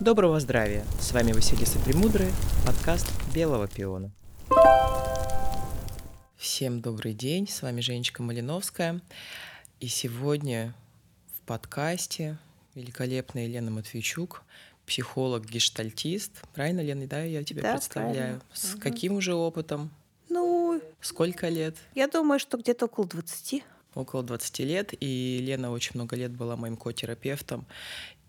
Доброго здравия! С вами Василиса Премудрый, подкаст «Белого пиона». Всем добрый день, с вами Женечка Малиновская. И сегодня в подкасте великолепная Елена Матвейчук, психолог-гештальтист. Правильно, Лена, да, я тебя Да, представляю? правильно. С Мгм. каким уже опытом? Ну, Сколько лет? я думаю, что где-то около 20. Около 20 лет, и Лена очень много лет была моим котерапевтом,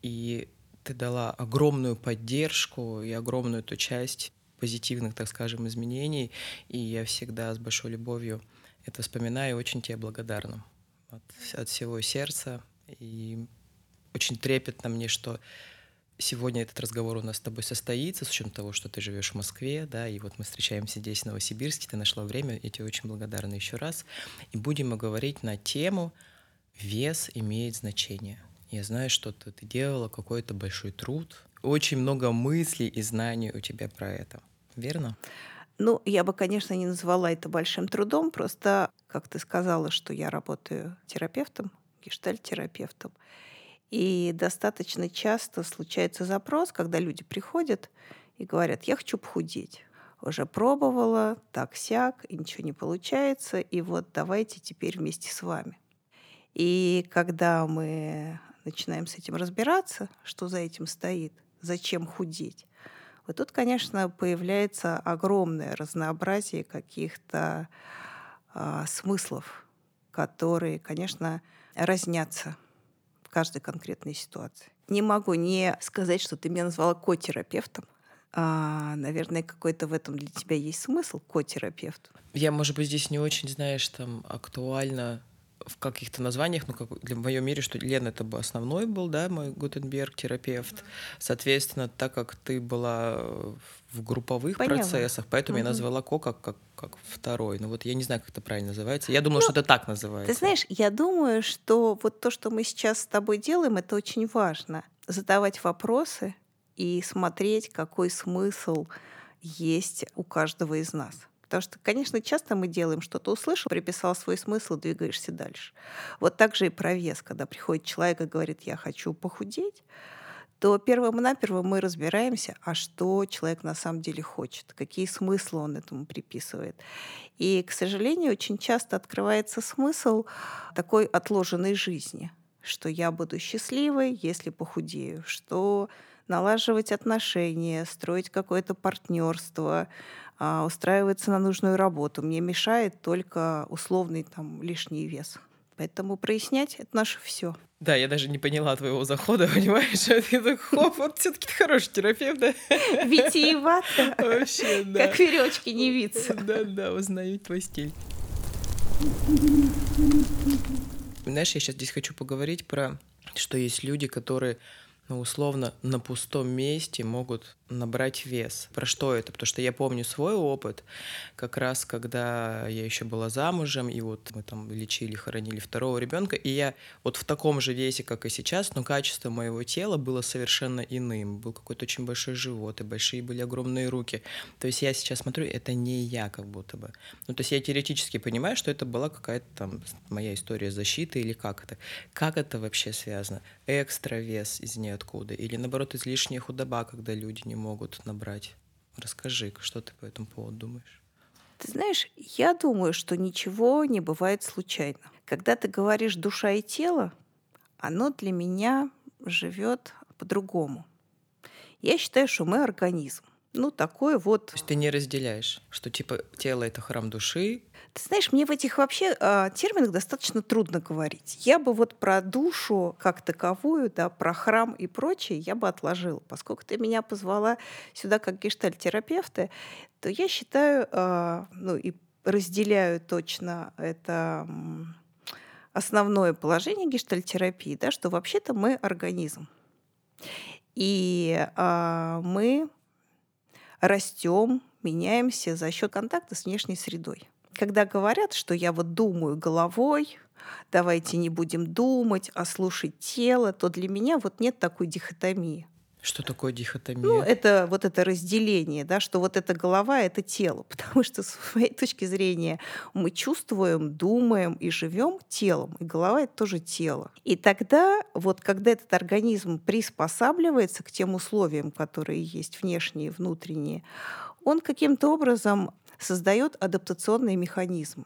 и ты дала огромную поддержку и огромную эту часть позитивных, так скажем, изменений, и я всегда с большой любовью это вспоминаю и очень тебе благодарна от, от всего сердца, и очень трепетно мне, что сегодня этот разговор у нас с тобой состоится, с учетом того, что ты живешь в Москве, да, и вот мы встречаемся здесь, в Новосибирске, ты нашла время, я тебе очень благодарна еще раз. И будем мы говорить на тему «Вес имеет значение». Я знаю, что ты, ты делала какой-то большой труд, очень много мыслей и знаний у тебя про это. Верно? Ну, я бы, конечно, не назвала это большим трудом, просто, как ты сказала, что я работаю терапевтом, гештальт-терапевтом, и достаточно часто случается запрос, когда люди приходят и говорят, я хочу похудеть. Уже пробовала, так-сяк, и ничего не получается, и вот давайте теперь вместе с вами. И когда мы начинаем с этим разбираться, что за этим стоит, зачем худеть, вот тут, конечно, появляется огромное разнообразие каких-то а, смыслов, которые, конечно, разнятся в каждой конкретной ситуации. Не могу не сказать, что ты меня назвала котерапевтом. А, наверное, какой-то в этом для тебя есть смысл, котерапевт. Я, может быть, здесь не очень, знаешь, там актуально в каких-то названиях, ну, как для в моем мире, что Лена это бы основной был, да, мой Гутенберг терапевт. Соответственно, так как ты была э, в групповых Поняла. процессах, поэтому я Мгм. назвала Ко как, как, как второй. Ну вот я не знаю, как это правильно называется. Я думала, что это так называется. Ты знаешь, я думаю, что вот то, что мы сейчас с тобой делаем, это очень важно. Задавать вопросы и смотреть, какой смысл есть у каждого из нас. Потому что, конечно, часто мы делаем что-то, услышал, приписал свой смысл, двигаешься дальше. Вот так же и про вес. Когда приходит человек и говорит, я хочу похудеть, то первым-наперво мы разбираемся, а что человек на самом деле хочет, какие смыслы он этому приписывает. И, к сожалению, очень часто открывается смысл такой отложенной жизни, что я буду счастливой, если похудею, что налаживать отношения, строить какое-то партнерство, а, устраиваться на нужную работу мне мешает только условный там лишний вес. Поэтому прояснять это наше все. Да, я даже не поняла твоего захода, понимаешь? Я так, хоп, вот все таки ты хороший терапевт, да? Витиевато, Вообще, да. как веревочки не виться. Да, да, узнаю твой стиль. Знаешь, я сейчас здесь хочу поговорить про, что есть люди, которые, ну, условно, на пустом месте могут набрать вес. Про что это? Потому что я помню свой опыт, как раз когда я еще была замужем, и вот мы там лечили, хоронили второго ребенка, и я вот в таком же весе, как и сейчас, но качество моего тела было совершенно иным. Был какой-то очень большой живот, и большие были огромные руки. То есть я сейчас смотрю, это не я как будто бы. Ну, то есть я теоретически понимаю, что это была какая-то там моя история защиты или как это. Как это вообще связано? Экстра вес из ниоткуда? Или наоборот излишняя худоба, когда люди не могут набрать? Расскажи, что ты по этому поводу думаешь? Ты знаешь, я думаю, что ничего не бывает случайно. Когда ты говоришь душа и тело, оно для меня живет по-другому. Я считаю, что мы организм. Ну, такой вот. То есть ты не разделяешь, что типа тело — это храм души, Ты знаешь, мне в этих вообще а, терминах достаточно трудно говорить. Я бы вот про душу как таковую, да, про храм и прочее я бы отложила. Поскольку ты меня позвала сюда как гештальт-терапевта, то я считаю, а, ну и разделяю точно это основное положение гештальтерапии, да, что вообще-то мы организм. И а, мы растем, меняемся за счет контакта с внешней средой. Когда говорят, что я вот думаю головой, давайте не будем думать, а слушать тело, то для меня вот нет такой дихотомии. Что такое дихотомия? Ну, это вот это разделение, да, что вот эта голова — это тело, потому что с моей точки зрения мы чувствуем, думаем и живем телом, и голова — это тоже тело. И тогда вот когда этот организм приспосабливается к тем условиям, которые есть внешние и внутренние, он каким-то образом создает адаптационные механизмы.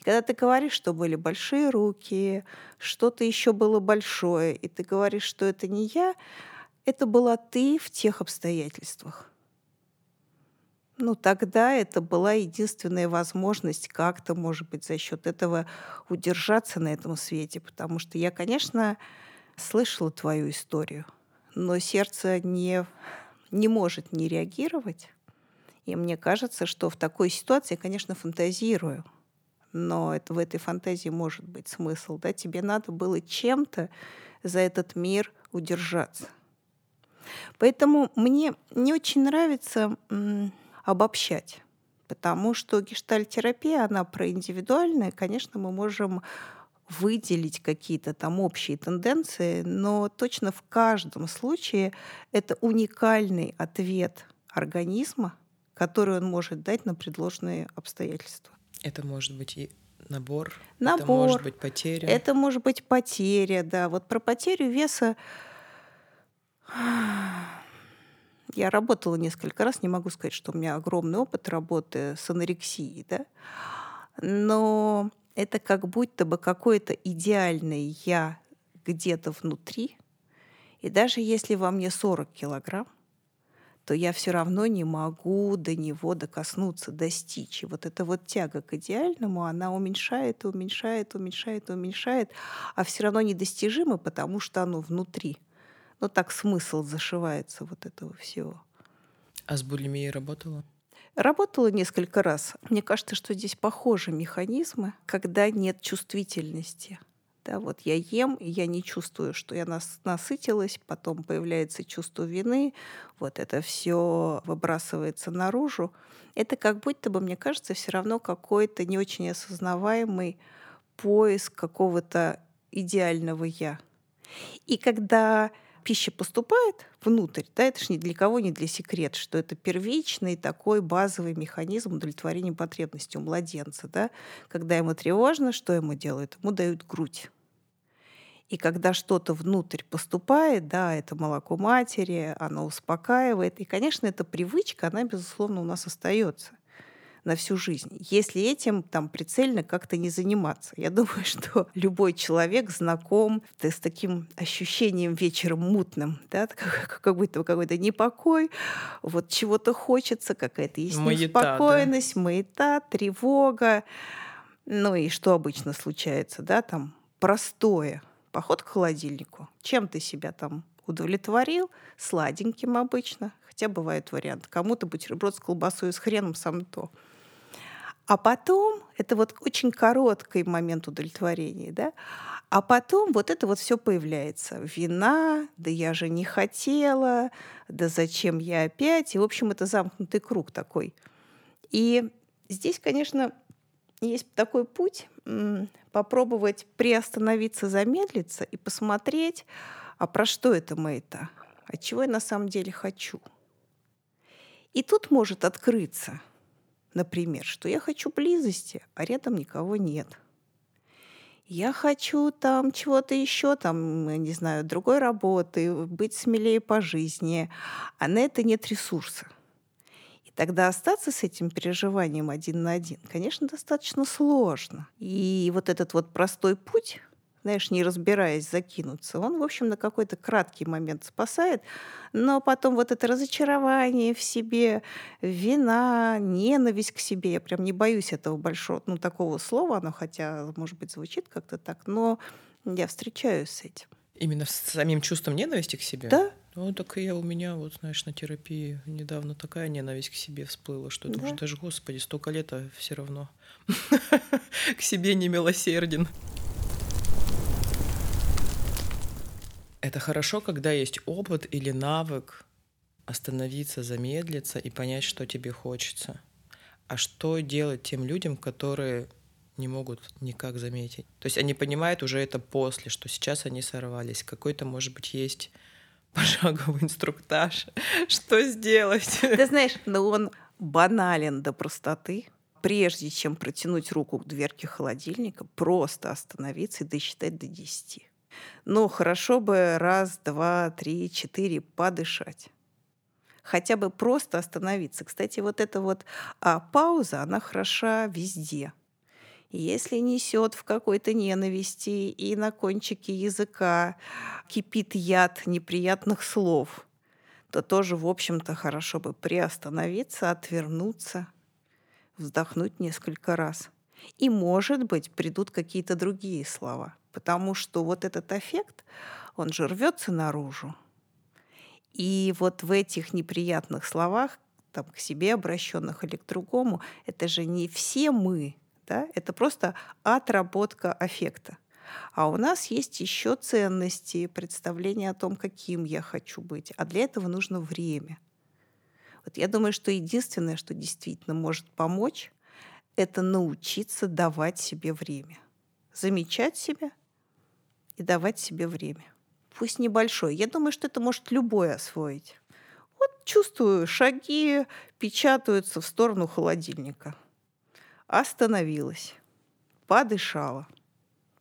И когда ты говоришь, что были большие руки, что-то еще было большое, и ты говоришь, что это не я, это была ты в тех обстоятельствах. Ну, тогда это была единственная возможность как-то, может быть, за счет этого удержаться на этом свете. Потому что я, конечно, слышала твою историю, но сердце не, не может не реагировать. И мне кажется, что в такой ситуации я, конечно, фантазирую. Но это, в этой фантазии может быть смысл. Да? Тебе надо было чем-то за этот мир удержаться. Поэтому мне не очень нравится обобщать, потому что гештальтерапия, она про индивидуальное. Конечно, мы можем выделить какие-то там общие тенденции, но точно в каждом случае это уникальный ответ организма, который он может дать на предложенные обстоятельства. Это может быть и набор, набор. это может быть потеря. Это может быть потеря, да. Вот про потерю веса я работала несколько раз, не могу сказать, что у меня огромный опыт работы с анорексией, да, но это как будто бы какое-то идеальное я где-то внутри, и даже если во мне 40 килограмм, то я все равно не могу до него докоснуться, достичь. И вот эта вот тяга к идеальному, она уменьшает, уменьшает, уменьшает, уменьшает, а все равно недостижимо, потому что оно внутри. Ну так смысл зашивается вот этого всего. А с булимией работала? Работала несколько раз. Мне кажется, что здесь похожи механизмы, когда нет чувствительности. Да, вот я ем, и я не чувствую, что я нас, насытилась, потом появляется чувство вины, вот это все выбрасывается наружу. Это как будто бы, мне кажется, все равно какой-то не очень осознаваемый поиск какого-то идеального я. И когда пища поступает внутрь, да, это же ни для кого не для секрет, что это первичный такой базовый механизм удовлетворения потребностей у младенца. Да? Когда ему тревожно, что ему делают? Ему дают грудь. И когда что-то внутрь поступает, да, это молоко матери, оно успокаивает. И, конечно, эта привычка, она, безусловно, у нас остается на всю жизнь, если этим там прицельно как-то не заниматься. Я думаю, что любой человек знаком с таким ощущением вечером мутным, да, как, как будто какой-то непокой, вот чего-то хочется, какая-то есть неспокойность, да. маята, тревога. Ну и что обычно случается, да, там простое. Поход к холодильнику. Чем ты себя там удовлетворил? Сладеньким обычно. Хотя бывают варианты. Кому-то бутерброд с колбасой и с хреном сам то. А потом, это вот очень короткий момент удовлетворения, да, а потом вот это вот все появляется. Вина, да я же не хотела, да зачем я опять. И, в общем, это замкнутый круг такой. И здесь, конечно, есть такой путь попробовать приостановиться, замедлиться и посмотреть, а про что это мы это, а чего я на самом деле хочу. И тут может открыться – Например, что я хочу близости, а рядом никого нет. Я хочу там чего-то еще, там, не знаю, другой работы, быть смелее по жизни, а на это нет ресурса. И тогда остаться с этим переживанием один на один, конечно, достаточно сложно. И вот этот вот простой путь знаешь, не разбираясь, закинуться. Он, в общем, на какой-то краткий момент спасает, но потом вот это разочарование в себе, вина, ненависть к себе, я прям не боюсь этого большого, ну, такого слова, оно хотя, может быть, звучит как-то так, но я встречаюсь с этим. Именно с самим чувством ненависти к себе? Да. Ну, так и я у меня, вот, знаешь, на терапии недавно такая ненависть к себе всплыла, что да. думаешь, даже, господи, столько лет, а все равно к себе не милосерден. Это хорошо, когда есть опыт или навык остановиться, замедлиться и понять, что тебе хочется. А что делать тем людям, которые не могут никак заметить? То есть они понимают уже это после, что сейчас они сорвались. Какой-то, может быть, есть пошаговый инструктаж, что сделать. Ты знаешь, но он банален до простоты. Прежде чем протянуть руку к дверке холодильника, просто остановиться и досчитать до десяти. Ну, хорошо бы раз, два, три, четыре подышать. Хотя бы просто остановиться. Кстати, вот эта вот а, пауза, она хороша везде. Если несет в какой-то ненависти и на кончике языка кипит яд неприятных слов, то тоже, в общем-то, хорошо бы приостановиться, отвернуться, вздохнуть несколько раз. И, может быть, придут какие-то другие слова, потому что вот этот эффект, он же рвется наружу. И вот в этих неприятных словах, там, к себе обращенных или к другому, это же не все мы, да? это просто отработка аффекта. А у нас есть еще ценности, представления о том, каким я хочу быть. А для этого нужно время. Вот я думаю, что единственное, что действительно может помочь, это научиться давать себе время. Замечать себя и давать себе время. Пусть небольшое. Я думаю, что это может любой освоить. Вот чувствую, шаги печатаются в сторону холодильника – Остановилась, подышала.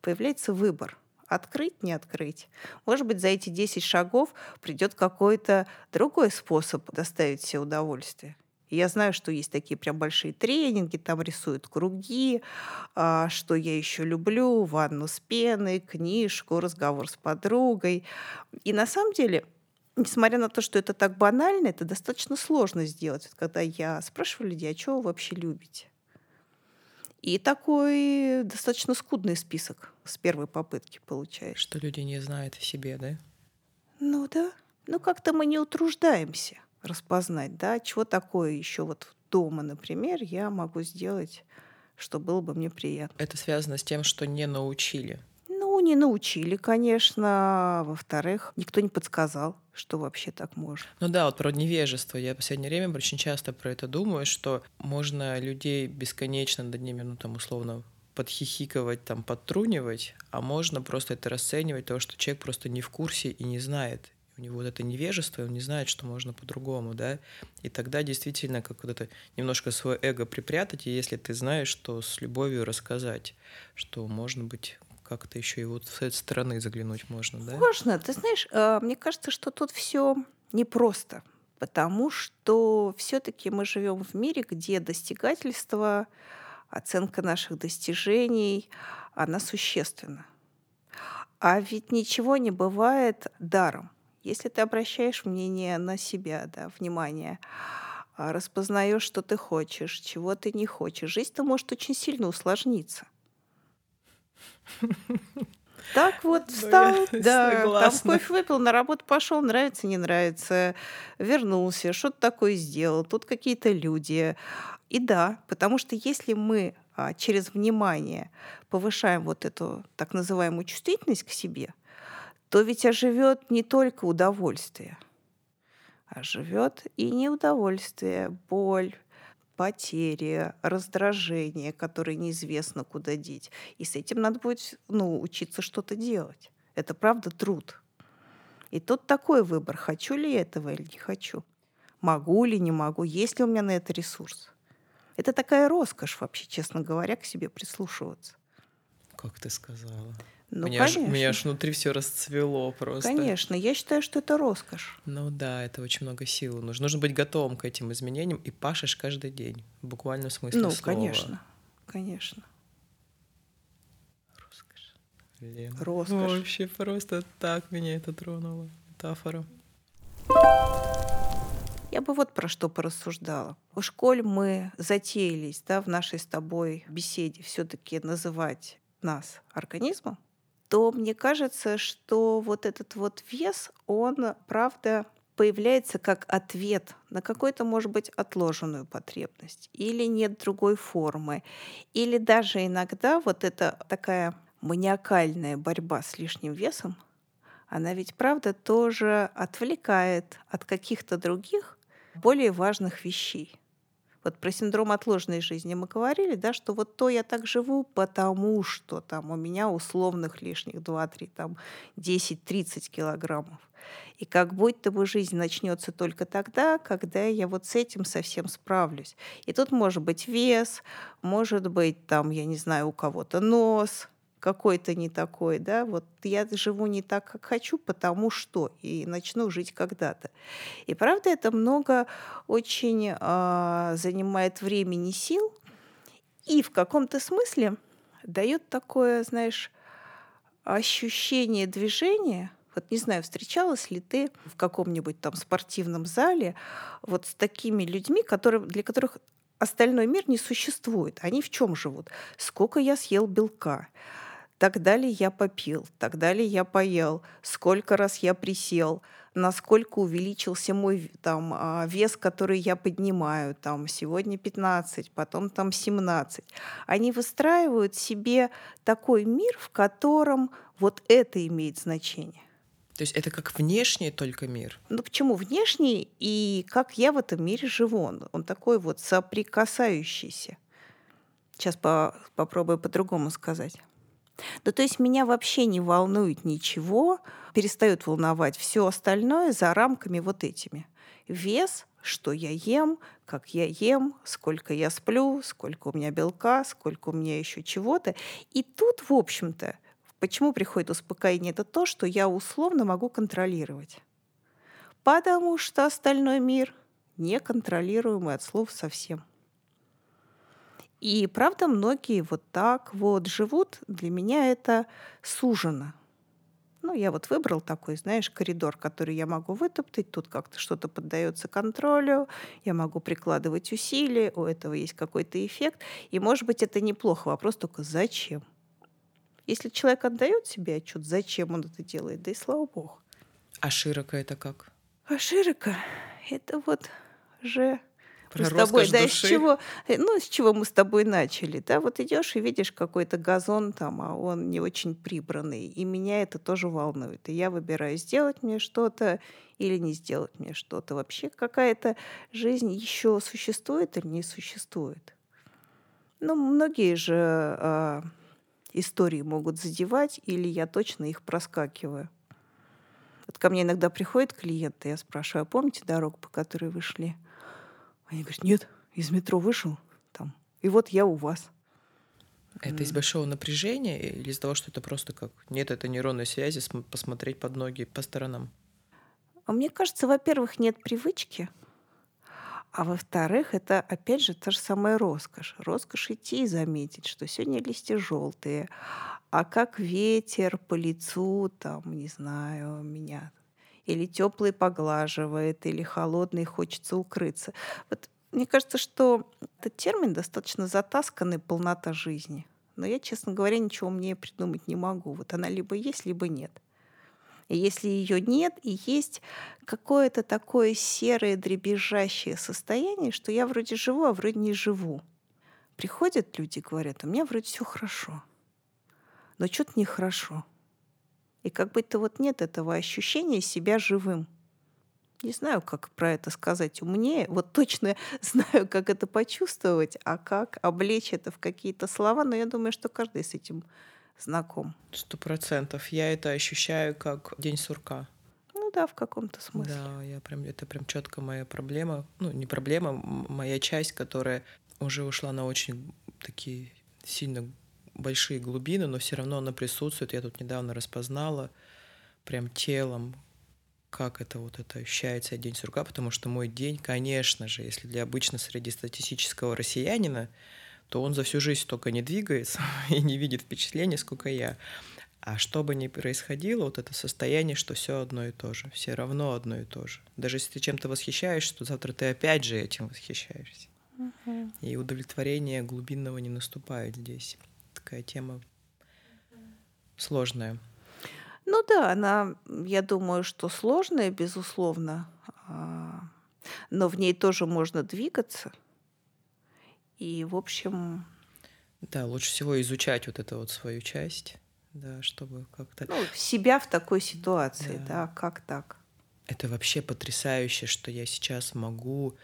Появляется выбор – открыть, не открыть. Может быть, за эти 10 шагов придет какой-то другой способ доставить себе удовольствие. Я знаю, что есть такие прям большие тренинги, там рисуют круги, а, что я еще люблю, ванну с пеной, книжку, разговор с подругой. И на самом деле несмотря на то, что это так банально, это достаточно сложно сделать. Когда я спрашиваю людей, а что вы вообще любите? И такой достаточно скудный список с первой попытки получается. Что люди не знают о себе, да? Ну да. Ну как-то мы не утруждаемся распознать, да, чего такое еще вот дома, например, я могу сделать, что было бы мне приятно. Это связано с тем, что не научили не научили, конечно. Во-вторых, никто не подсказал, что вообще так можно. Ну да, вот про невежество. Я в последнее время очень часто про это думаю, что можно людей бесконечно над ними, ну там условно, подхихиковать, там, подтрунивать, а можно просто это расценивать, то, что человек просто не в курсе и не знает. У него вот это невежество, и он не знает, что можно по-другому, да. И тогда действительно как вот это немножко свое эго припрятать, и если ты знаешь, что с любовью рассказать, что можно быть как-то еще и вот с этой стороны заглянуть можно, да? Можно. Ты знаешь, а, мне кажется, что тут все непросто, потому что все-таки мы живем в мире, где достигательство, оценка наших достижений, она существенна. А ведь ничего не бывает даром. Если ты обращаешь мнение на себя, да, внимание, а, распознаешь, что ты хочешь, чего ты не хочешь, жизнь-то может очень сильно усложниться. Так вот ну, встал, да, там кофе выпил, на работу пошел, нравится, не нравится, вернулся, что-то такое сделал, тут какие-то люди. И да, потому что если мы а, через внимание повышаем вот эту так называемую чувствительность к себе, то ведь оживет не только удовольствие, а живет и неудовольствие, боль, потери, раздражение, которое неизвестно куда деть. И с этим надо будет ну, учиться что-то делать. Это правда труд. И тут такой выбор, хочу ли я этого или не хочу. Могу ли, не могу, есть ли у меня на это ресурс. Это такая роскошь вообще, честно говоря, к себе прислушиваться. Как ты сказала? Ну, меня конечно. Аж, меня аж внутри все расцвело просто. Конечно, я считаю, что это роскошь. Ну да, это очень много сил нужно. Нужно быть готовым к этим изменениям и пашешь каждый день, в смысле ну, слова. Ну, конечно, конечно. Роскошь. Лена. Роскошь. Вообще просто так меня это тронуло. Метафора. Я бы вот про что порассуждала. Уж коль мы затеялись да, в нашей с тобой беседе все-таки называть нас организмом, то мне кажется, что вот этот вот вес, он, правда, появляется как ответ на какую-то, может быть, отложенную потребность, или нет другой формы, или даже иногда вот эта такая маниакальная борьба с лишним весом, она ведь, правда, тоже отвлекает от каких-то других более важных вещей. Вот про синдром отложенной жизни мы говорили, да, что вот то я так живу, потому что там у меня условных лишних 2-3, там 10-30 килограммов. И как будто бы жизнь начнется только тогда, когда я вот с этим совсем справлюсь. И тут может быть вес, может быть там, я не знаю, у кого-то нос, какой-то не такой, да, вот я живу не так, как хочу, потому что, и начну жить когда-то. И правда, это много очень э, занимает времени, сил, и в каком-то смысле дает такое, знаешь, ощущение движения. Вот не знаю, встречалась ли ты в каком-нибудь там спортивном зале вот с такими людьми, которые, для которых остальной мир не существует. Они в чем живут? Сколько я съел белка? Тогда ли я попил, тогда ли я поел, сколько раз я присел, насколько увеличился мой там, а, вес, который я поднимаю, там, сегодня 15, потом там 17. Они выстраивают себе такой мир, в котором вот это имеет значение. То есть это как внешний только мир? Ну почему внешний и как я в этом мире живу? Он, он такой вот соприкасающийся. Сейчас по попробую по-другому сказать. Ну, то есть меня вообще не волнует ничего, перестает волновать все остальное за рамками вот этими. Вес, что я ем, как я ем, сколько я сплю, сколько у меня белка, сколько у меня еще чего-то. И тут, в общем-то, почему приходит успокоение, это то, что я условно могу контролировать. Потому что остальной мир неконтролируемый от слов совсем. И правда, многие вот так вот живут. Для меня это сужено. Ну, я вот выбрал такой, знаешь, коридор, который я могу вытоптать. Тут как-то что-то поддается контролю. Я могу прикладывать усилия. У этого есть какой-то эффект. И, может быть, это неплохо. Вопрос только зачем? Если человек отдает себе отчет, зачем он это делает, да и слава богу. А широко это как? А широко это вот же про с тобой, да, души. с чего, э, ну, с чего мы с тобой начали, да, вот идешь и видишь какой-то газон там, а он не очень прибранный, и меня это тоже волнует, и я выбираю сделать мне что-то или не сделать мне что-то. Вообще какая-то жизнь еще существует или не существует? Ну, многие же э, истории могут задевать, или я точно их проскакиваю. Вот ко мне иногда приходят клиенты, я спрашиваю, а помните дорогу, по которой вы шли? Они говорят, нет, из метро вышел там, и вот я у вас. Это из большого напряжения или из того, что это просто как нет этой нейронной связи, посмотреть под ноги по сторонам? А мне кажется, во-первых, нет привычки, а во-вторых, это опять же та же самая роскошь. Роскошь идти и заметить, что сегодня листья желтые, а как ветер по лицу, там, не знаю, меня или теплый поглаживает, или холодный хочется укрыться. Вот мне кажется, что этот термин достаточно затасканный полнота жизни. Но я, честно говоря, ничего мне придумать не могу. Вот она либо есть, либо нет. И если ее нет, и есть какое-то такое серое дребезжащее состояние, что я вроде живу, а вроде не живу. Приходят люди, говорят, у меня вроде все хорошо, но что-то нехорошо. И как будто вот нет этого ощущения себя живым. Не знаю, как про это сказать умнее. Вот точно знаю, как это почувствовать, а как облечь это в какие-то слова. Но я думаю, что каждый с этим знаком. Сто процентов. Я это ощущаю как день сурка. Ну да, в каком-то смысле. Да, я прям это прям четко моя проблема. Ну, не проблема, моя часть, которая уже ушла на очень такие сильно большие глубины, но все равно она присутствует. Я тут недавно распознала прям телом, как это вот это ощущается день сурка, потому что мой день, конечно же, если для обычно среднестатистического россиянина, то он за всю жизнь только не двигается и не видит впечатления, сколько я. А что бы ни происходило, вот это состояние, что все одно и то же, все равно одно и то же. Даже если ты чем-то восхищаешься, то завтра ты опять же этим восхищаешься. Uh-huh. И удовлетворение глубинного не наступает здесь такая тема сложная. Ну да, она, я думаю, что сложная, безусловно, а, но в ней тоже можно двигаться. И, в общем... Да, лучше всего изучать вот эту вот свою часть, да, чтобы как-то... Ну, себя в такой ситуации, да, да как так? Это вообще потрясающе, что я сейчас могу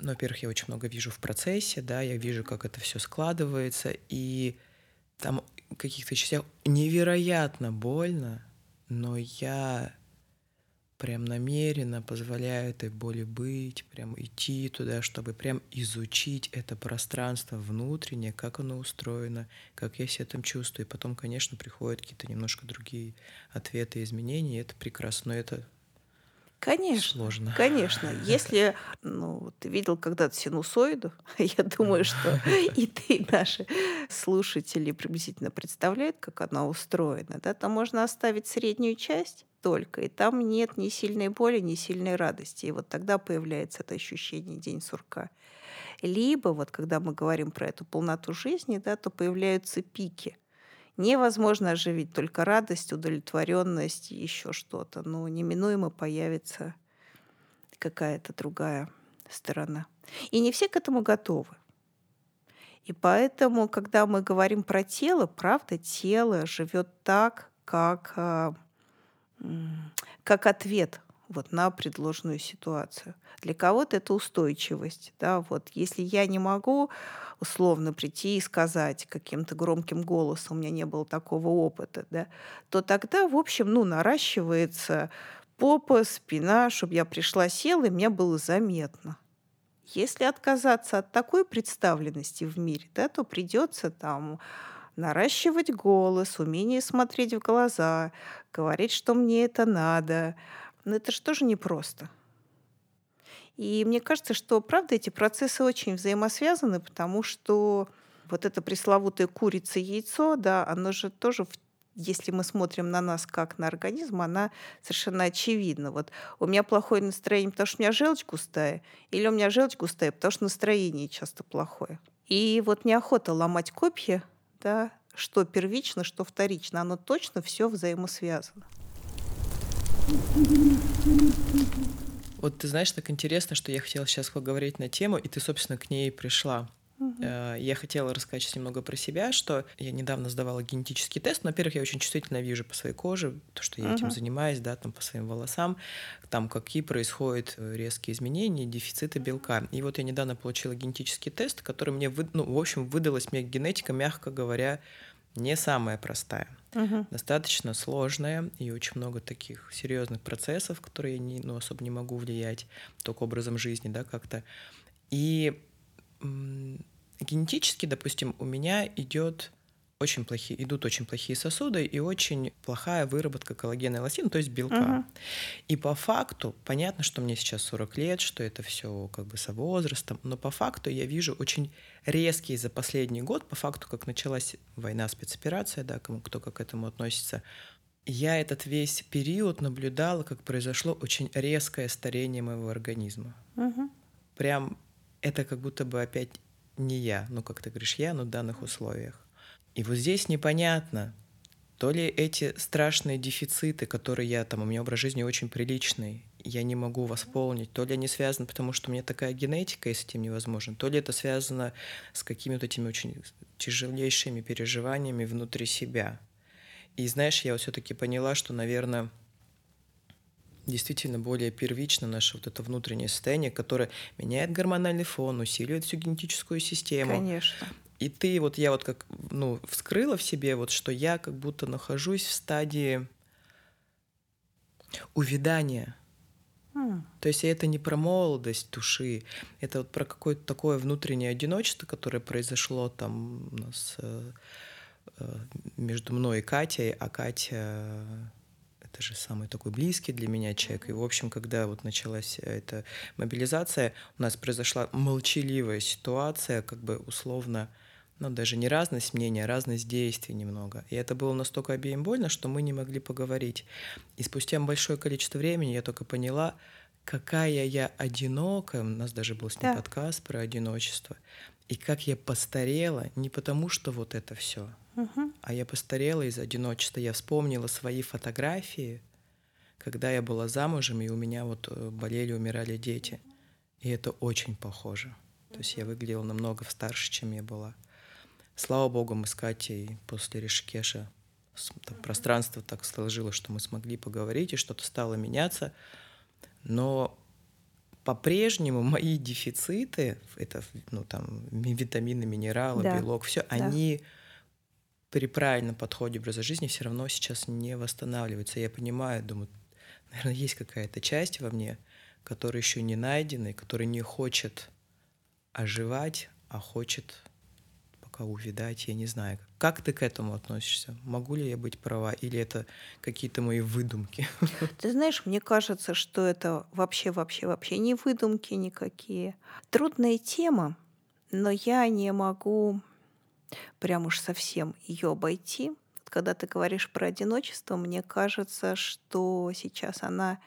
ну, во-первых, я очень много вижу в процессе, да, я вижу, как это все складывается, и там каких-то частях невероятно больно, но я прям намеренно позволяю этой боли быть, прям идти туда, чтобы прям изучить это пространство внутреннее, как оно устроено, как я себя там чувствую. И потом, конечно, приходят какие-то немножко другие ответы изменения, и это прекрасно, но это Конечно, сложно. конечно. Если ну, ты видел когда-то синусоиду, я думаю, что и ты, и наши слушатели приблизительно представляют, как она устроена. Да? Там можно оставить среднюю часть только, и там нет ни сильной боли, ни сильной радости. И вот тогда появляется это ощущение день сурка. Либо вот когда мы говорим про эту полноту жизни, да, то появляются пики – невозможно оживить только радость, удовлетворенность, еще что-то. Но неминуемо появится какая-то другая сторона. И не все к этому готовы. И поэтому, когда мы говорим про тело, правда, тело живет так, как, а, как ответ вот на предложенную ситуацию. Для кого-то это устойчивость. Да? Вот если я не могу условно прийти и сказать каким-то громким голосом, у меня не было такого опыта, да, то тогда, в общем, ну, наращивается попа, спина, чтобы я пришла, села, и мне было заметно. Если отказаться от такой представленности в мире, да, то придется там наращивать голос, умение смотреть в глаза, говорить, что мне это надо. Но это же тоже непросто. И мне кажется, что, правда, эти процессы очень взаимосвязаны, потому что вот это пресловутое курица-яйцо, да, оно же тоже если мы смотрим на нас как на организм, она совершенно очевидна. Вот у меня плохое настроение, потому что у меня желчь густая, или у меня желчь густая, потому что настроение часто плохое. И вот неохота ломать копья, да, что первично, что вторично. Оно точно все взаимосвязано. Вот ты знаешь, так интересно, что я хотела сейчас поговорить на тему, и ты, собственно, к ней пришла. Uh-huh. Я хотела рассказать сейчас немного про себя, что я недавно сдавала генетический тест. Но, во-первых, я очень чувствительно вижу по своей коже, то, что я uh-huh. этим занимаюсь, да, там по своим волосам, там какие происходят э, резкие изменения, дефициты белка. И вот я недавно получила генетический тест, который мне, вы, ну, в общем, выдалась мне генетика, мягко говоря, не самая простая, угу. достаточно сложная и очень много таких серьезных процессов, которые я не, ну, особо не могу влиять, только образом жизни, да, как-то. И генетически, допустим, у меня идет очень плохие, идут очень плохие сосуды и очень плохая выработка коллагена и эластина, то есть белка. Uh-huh. И по факту, понятно, что мне сейчас 40 лет, что это все как бы со возрастом, но по факту я вижу очень резкие за последний год, по факту, как началась война, спецоперация, да, кому кто как к этому относится, я этот весь период наблюдала, как произошло очень резкое старение моего организма. Uh-huh. Прям это как будто бы опять не я, ну как ты говоришь, я, но в данных условиях. И вот здесь непонятно, то ли эти страшные дефициты, которые я там, у меня образ жизни очень приличный, я не могу восполнить, то ли они связаны, потому что у меня такая генетика, и с этим невозможно, то ли это связано с какими-то этими очень тяжелейшими переживаниями внутри себя. И знаешь, я вот все-таки поняла, что, наверное, действительно более первично наше вот это внутреннее состояние, которое меняет гормональный фон, усиливает всю генетическую систему. Конечно. И ты, вот я вот как, ну, вскрыла в себе, вот что я как будто нахожусь в стадии увядания. Mm. То есть это не про молодость души, это вот про какое-то такое внутреннее одиночество, которое произошло там у нас э, э, между мной и Катей, а Катя это же самый такой близкий для меня человек. И, в общем, когда вот началась эта мобилизация, у нас произошла молчаливая ситуация, как бы условно ну, даже не разность мнения, а разность действий немного. И это было настолько обеим больно, что мы не могли поговорить. И спустя большое количество времени я только поняла, какая я одинокая. У нас даже был с ним да. подкаст про одиночество. И как я постарела не потому, что вот это все, угу. а я постарела из одиночества. Я вспомнила свои фотографии, когда я была замужем, и у меня вот э, болели, умирали дети. И это очень похоже. То есть я выглядела намного старше, чем я была. Слава богу, мы с Катей после Ришкеша там, пространство так сложилось, что мы смогли поговорить, и что-то стало меняться. Но по-прежнему мои дефициты, это ну, там, витамины, минералы, да. белок, все, да. они при правильном подходе образа жизни все равно сейчас не восстанавливаются. Я понимаю, думаю, наверное, есть какая-то часть во мне, которая еще не найдена, и которая не хочет оживать, а хочет пока увидать, я не знаю. Как ты к этому относишься? Могу ли я быть права, или это какие-то мои выдумки? Ты знаешь, мне кажется, что это вообще, вообще, вообще не выдумки никакие. Трудная тема, но я не могу прям уж совсем ее обойти. Когда ты говоришь про одиночество, мне кажется, что сейчас она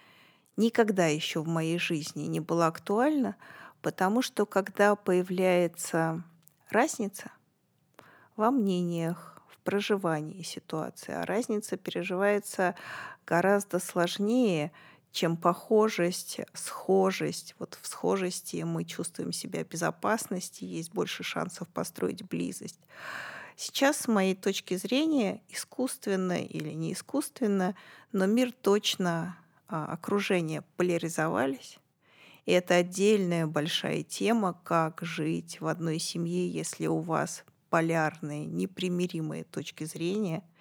никогда еще в моей жизни не была актуальна, потому что когда появляется разница во мнениях, в проживании ситуации, а разница переживается гораздо сложнее, чем похожесть, схожесть. Вот в схожести мы чувствуем себя в безопасности, есть больше шансов построить близость. Сейчас, с моей точки зрения, искусственно или не искусственно, но мир точно, а, окружение поляризовались. И это отдельная большая тема, как жить в одной семье, если у вас полярные, непримиримые точки зрения –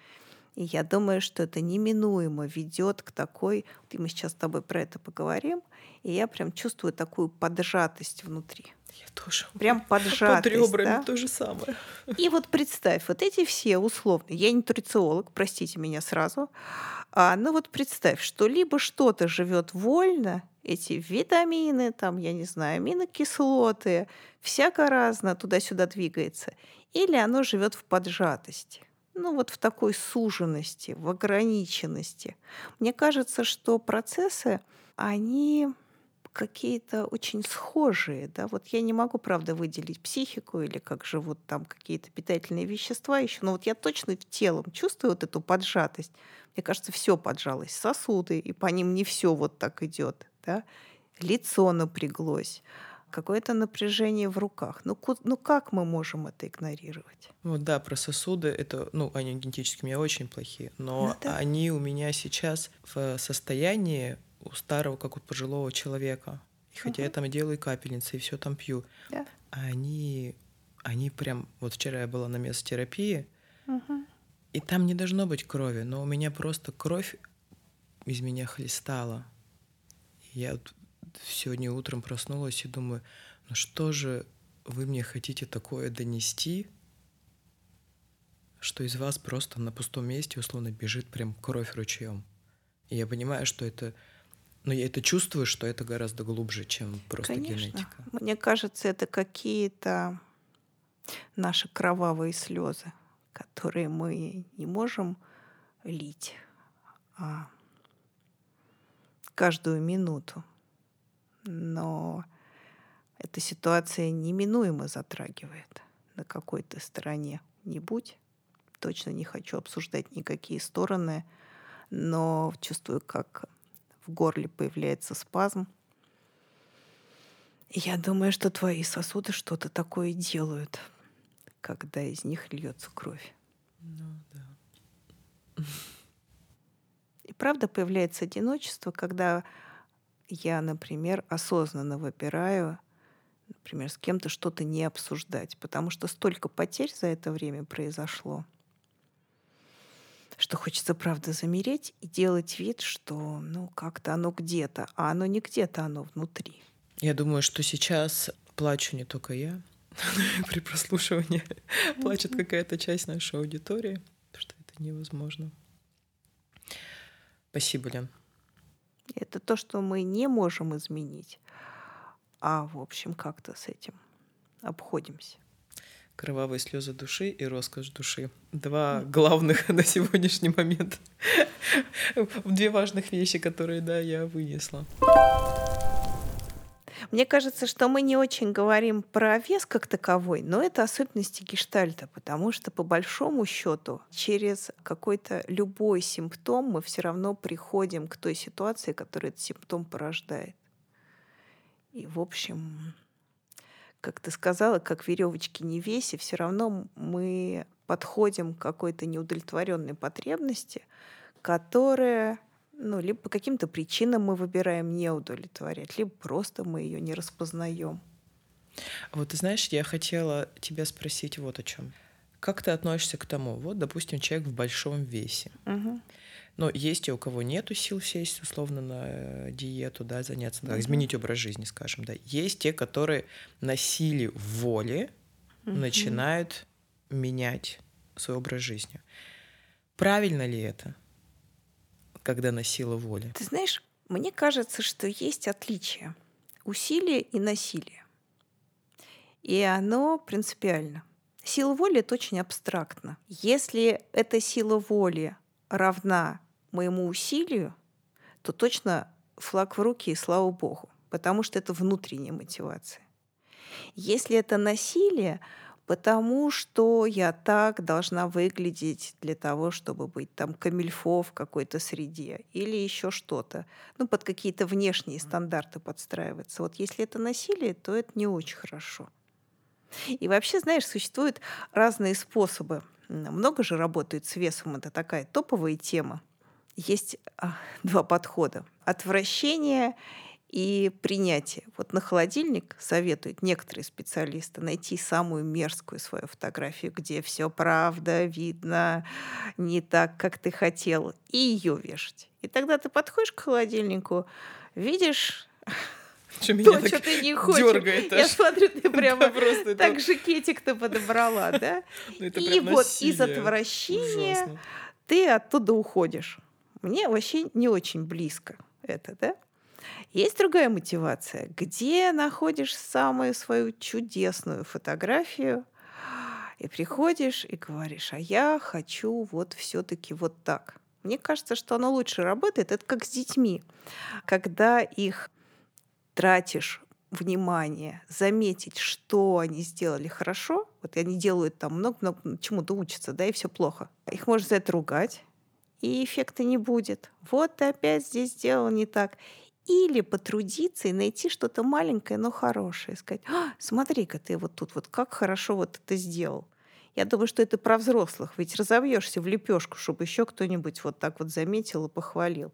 и я думаю, что это неминуемо ведет к такой, и мы сейчас с тобой про это поговорим, и я прям чувствую такую поджатость внутри. Я тоже. Прям поджатость. Под ребрами да? то же самое. И вот представь, вот эти все условно, я не нутрициолог, простите меня сразу, а, ну вот представь, что либо что-то живет вольно, эти витамины, там, я не знаю, аминокислоты, всяко разно туда-сюда двигается, или оно живет в поджатости ну вот в такой суженности, в ограниченности. Мне кажется, что процессы, они какие-то очень схожие, да, вот я не могу, правда, выделить психику или как живут там какие-то питательные вещества еще, но вот я точно телом чувствую вот эту поджатость. Мне кажется, все поджалось, сосуды, и по ним не все вот так идет, да, лицо напряглось, какое-то напряжение в руках. Ну, ну как мы можем это игнорировать? Ну да, про сосуды, это, ну, они генетически у меня очень плохие, но ну, да. они у меня сейчас в состоянии у старого, как у пожилого человека. И хотя угу. я там делаю капельницы и все там пью, да. они, они прям... Вот вчера я была на месотерапии, угу. и там не должно быть крови, но у меня просто кровь из меня хлестала. Я сегодня утром проснулась и думаю, ну что же вы мне хотите такое донести, что из вас просто на пустом месте условно бежит прям кровь ручьем. И я понимаю, что это но я это чувствую, что это гораздо глубже, чем просто Конечно. генетика. Мне кажется, это какие-то наши кровавые слезы, которые мы не можем лить а каждую минуту но эта ситуация неминуемо затрагивает на какой-то стороне. Не будь. Точно не хочу обсуждать никакие стороны, но чувствую, как в горле появляется спазм. Я думаю, что твои сосуды что-то такое делают, когда из них льется кровь. Ну да. И правда появляется одиночество, когда я, например, осознанно выбираю, например, с кем-то что-то не обсуждать, потому что столько потерь за это время произошло, что хочется, правда, замереть и делать вид, что, ну, как-то оно где-то, а оно не где-то, оно внутри. Я думаю, что сейчас плачу не только я, при прослушивании плачет какая-то часть нашей аудитории, потому что это невозможно. Спасибо, Лен. Это то, что мы не можем изменить, а, в общем, как-то с этим обходимся. Кровавые слезы души и роскошь души. Два главных на сегодняшний момент. Две важных вещи, которые, да, я вынесла. Мне кажется, что мы не очень говорим про вес как таковой, но это особенности гештальта, потому что по большому счету через какой-то любой симптом мы все равно приходим к той ситуации, которую этот симптом порождает. И, в общем, как ты сказала, как веревочки не веси, все равно мы подходим к какой-то неудовлетворенной потребности, которая Ну, либо по каким-то причинам мы выбираем не удовлетворять, либо просто мы ее не распознаем. Вот ты знаешь, я хотела тебя спросить вот о чем. Как ты относишься к тому? Вот, допустим, человек в большом весе. Угу. Но есть и у кого нету сил сесть условно на э, диету, да, заняться, да, изменить образ жизни, скажем, да. Есть те, которые на силе воли угу. начинают менять свой образ жизни. Правильно ли это? Когда на сила воли? Ты знаешь, мне кажется, что есть отличие усилия и насилия. И оно принципиально. Сила воли — это очень абстрактно. Если эта сила воли равна моему усилию, то точно флаг в руки и слава богу, потому что это внутренняя мотивация. Если это насилие, потому что я так должна выглядеть для того, чтобы быть там камильфо в какой-то среде или еще что-то. Ну, под какие-то внешние стандарты подстраиваться. Вот если это насилие, то это не очень хорошо. И вообще, знаешь, существуют разные способы. Много же работают с весом, это такая топовая тема. Есть а, два подхода. Отвращение и принятие. Вот на холодильник советуют некоторые специалисты найти самую мерзкую свою фотографию, где все правда, видно, не так, как ты хотел, и ее вешать. И тогда ты подходишь к холодильнику, видишь что меня то, что ты не хочешь. Дергает Я смотрю, ты прямо просто так жакетик-то подобрала, да? Ну, и вот из отвращения ты оттуда уходишь. Мне вообще не очень близко это, да? Есть другая мотивация, где находишь самую свою чудесную фотографию и приходишь и говоришь, а я хочу вот все-таки вот так. Мне кажется, что оно лучше работает. Это как с детьми, когда их тратишь внимание, заметить, что они сделали хорошо. Вот они делают там много-много чему-то учатся, да, и все плохо. Их можно за это ругать, и эффекта не будет. Вот ты опять здесь сделал не так. Или потрудиться и найти что-то маленькое, но хорошее. Сказать, а, смотри-ка ты вот тут вот как хорошо вот это сделал. Я думаю, что это про взрослых, ведь разовьешься в лепешку, чтобы еще кто-нибудь вот так вот заметил и похвалил.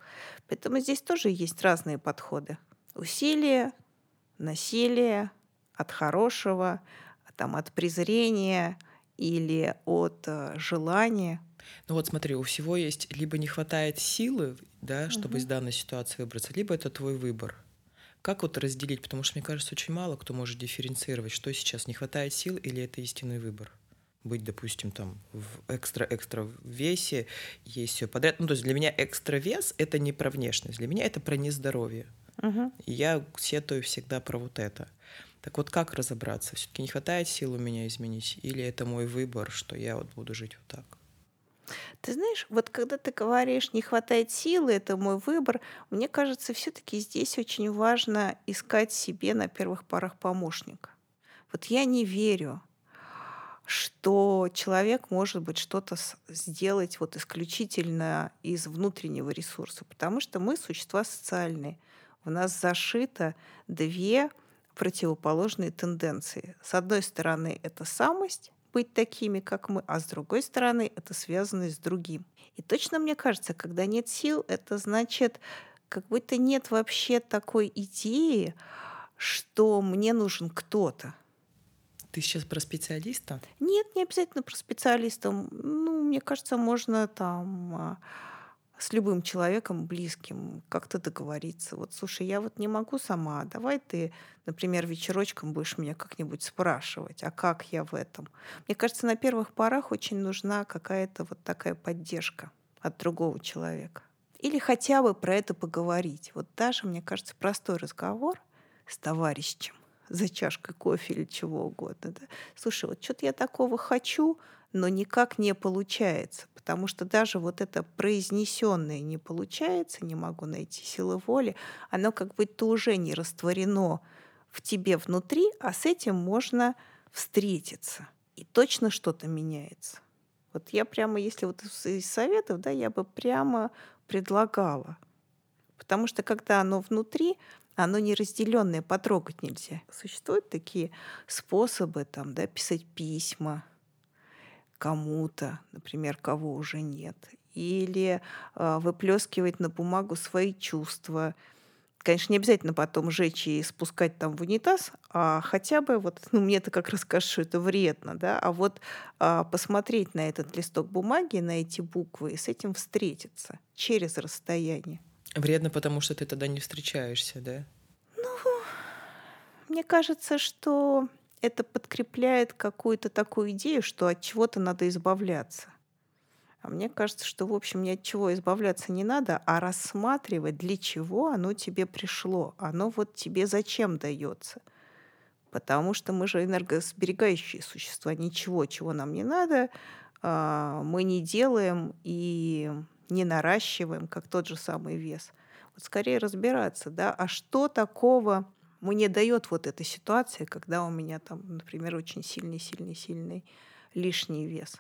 Поэтому здесь тоже есть разные подходы. Усилие, насилие от хорошего, там, от презрения или от э, желания. Ну вот смотри, у всего есть либо не хватает силы, да, чтобы угу. из данной ситуации выбраться, либо это твой выбор. Как вот разделить? Потому что, мне кажется, очень мало кто может дифференцировать, что сейчас не хватает сил или это истинный выбор. Быть, допустим, там в экстра-экстра весе, есть все подряд. Ну, то есть для меня экстра вес это не про внешность, для меня это про нездоровье. Угу. И я сетую всегда про вот это. Так вот, как разобраться? Все-таки не хватает сил у меня изменить? Или это мой выбор, что я вот буду жить вот так? Ты знаешь, вот когда ты говоришь, не хватает силы, это мой выбор, мне кажется, все-таки здесь очень важно искать себе на первых порах помощника. Вот я не верю, что человек может быть что-то сделать вот исключительно из внутреннего ресурса, потому что мы существа социальные. У нас зашито две противоположные тенденции. С одной стороны, это самость, быть такими, как мы, а с другой стороны, это связано с другим. И точно мне кажется, когда нет сил, это значит, как будто нет вообще такой идеи, что мне нужен кто-то. Ты сейчас про специалиста? Нет, не обязательно про специалиста. Ну, мне кажется, можно там а, с любым человеком близким как-то договориться. Вот, слушай, я вот не могу сама, давай ты, например, вечерочком будешь меня как-нибудь спрашивать, а как я в этом? Мне кажется, на первых порах очень нужна какая-то вот такая поддержка от другого человека. Или хотя бы про это поговорить. Вот даже, мне кажется, простой разговор с товарищем за чашкой кофе или чего угодно. Да? Слушай, вот что-то я такого хочу, но никак не получается, потому что даже вот это произнесенное не получается, не могу найти силы воли, оно как будто уже не растворено в тебе внутри, а с этим можно встретиться. И точно что-то меняется. Вот я прямо, если вот из советов, да, я бы прямо предлагала. Потому что когда оно внутри, оно неразделенное, потрогать нельзя. Существуют такие способы, там, да, писать письма, кому-то, например, кого уже нет, или э, выплескивать на бумагу свои чувства. Конечно, не обязательно потом жечь и спускать там в унитаз, а хотя бы вот, ну, мне это как раз кажется, что это вредно, да, а вот а, посмотреть на этот листок бумаги, на эти буквы и с этим встретиться через расстояние. Вредно, потому что ты тогда не встречаешься, да? Ну, мне кажется, что это подкрепляет какую-то такую идею, что от чего-то надо избавляться. А мне кажется, что, в общем, ни от чего избавляться не надо, а рассматривать, для чего оно тебе пришло. Оно вот тебе зачем дается. Потому что мы же энергосберегающие существа. Ничего, чего нам не надо, а, мы не делаем и не наращиваем, как тот же самый вес. Вот скорее разбираться, да, а что такого мне дает вот эта ситуация, когда у меня там, например, очень сильный, сильный, сильный лишний вес.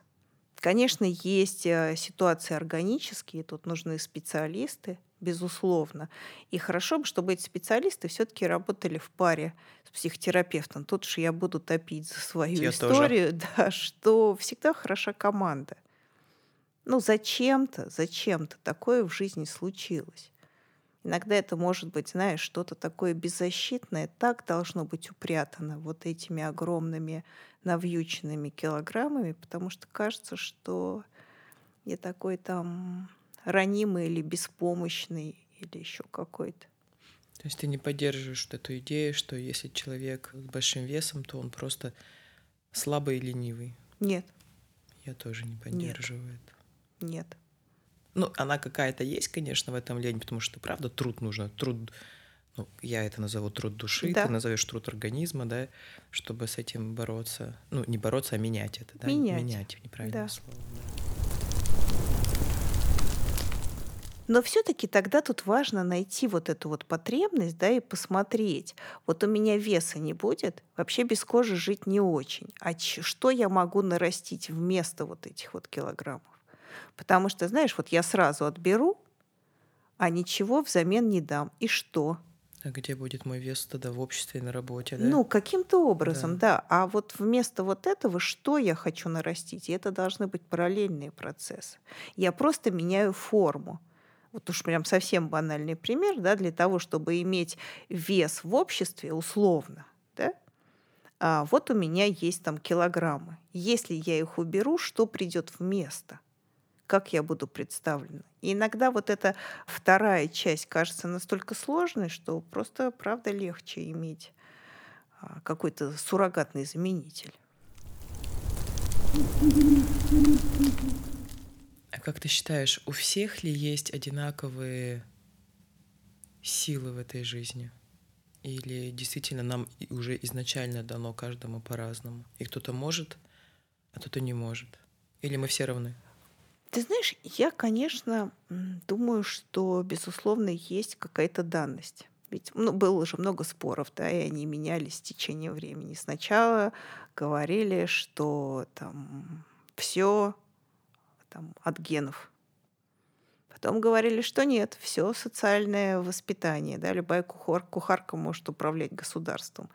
Конечно, есть э, ситуации органические, тут нужны специалисты, безусловно. И хорошо бы, чтобы эти специалисты все-таки работали в паре с психотерапевтом. Тут же я буду топить за свою я историю, тоже. да, что всегда хороша команда. Ну, зачем-то, зачем-то такое в жизни случилось. Иногда это может быть, знаешь, что-то такое беззащитное, так должно быть упрятано вот этими огромными навьюченными килограммами, потому что кажется, что я такой там ранимый или беспомощный или еще какой-то. То есть ты не поддерживаешь эту идею, что если человек с большим весом, то он просто слабый и ленивый? Нет. Я тоже не поддерживаю Нет. это. Нет. Ну, она какая-то есть, конечно, в этом лень, потому что, правда, труд нужно. Труд, ну, я это назову труд души, да. ты назовешь труд организма, да, чтобы с этим бороться. Ну, не бороться, а менять это, да? Менять. Менять, неправильное да. слово. Да. Но все-таки тогда тут важно найти вот эту вот потребность, да, и посмотреть. Вот у меня веса не будет, вообще без кожи жить не очень. А что я могу нарастить вместо вот этих вот килограммов? Потому что, знаешь, вот я сразу отберу, а ничего взамен не дам. И что? А где будет мой вес тогда в обществе и на работе? Да? Ну, каким-то образом, да. да. А вот вместо вот этого, что я хочу нарастить? И это должны быть параллельные процессы. Я просто меняю форму. Вот уж прям совсем банальный пример, да, для того, чтобы иметь вес в обществе условно, да, а вот у меня есть там килограммы. Если я их уберу, что придет вместо? Как я буду представлена. И иногда вот эта вторая часть кажется настолько сложной, что просто, правда, легче иметь а, какой-то суррогатный заменитель. А как ты считаешь, у всех ли есть одинаковые силы в этой жизни? Или действительно нам уже изначально дано каждому по-разному? И кто-то может, а кто-то не может? Или мы все равны? Ты знаешь, я, конечно, думаю, что, безусловно, есть какая-то данность. Ведь ну, было уже много споров, да, и они менялись с течением времени. Сначала говорили, что там все там, от генов. Потом говорили, что нет, все социальное воспитание, да, любая кухар, кухарка может управлять государством.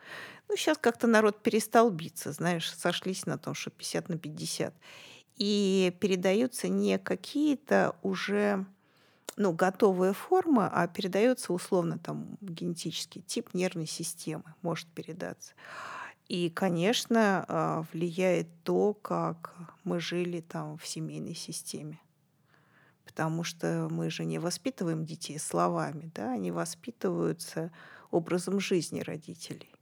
Ну, сейчас как-то народ перестал биться, знаешь, сошлись на том, что 50 на 50 и передаются не какие-то уже ну, готовые формы, а передается условно там генетический тип нервной системы может передаться. И, конечно, а, влияет то, как мы жили там в семейной системе. Потому что мы же не воспитываем детей словами, да, они воспитываются образом жизни родителей.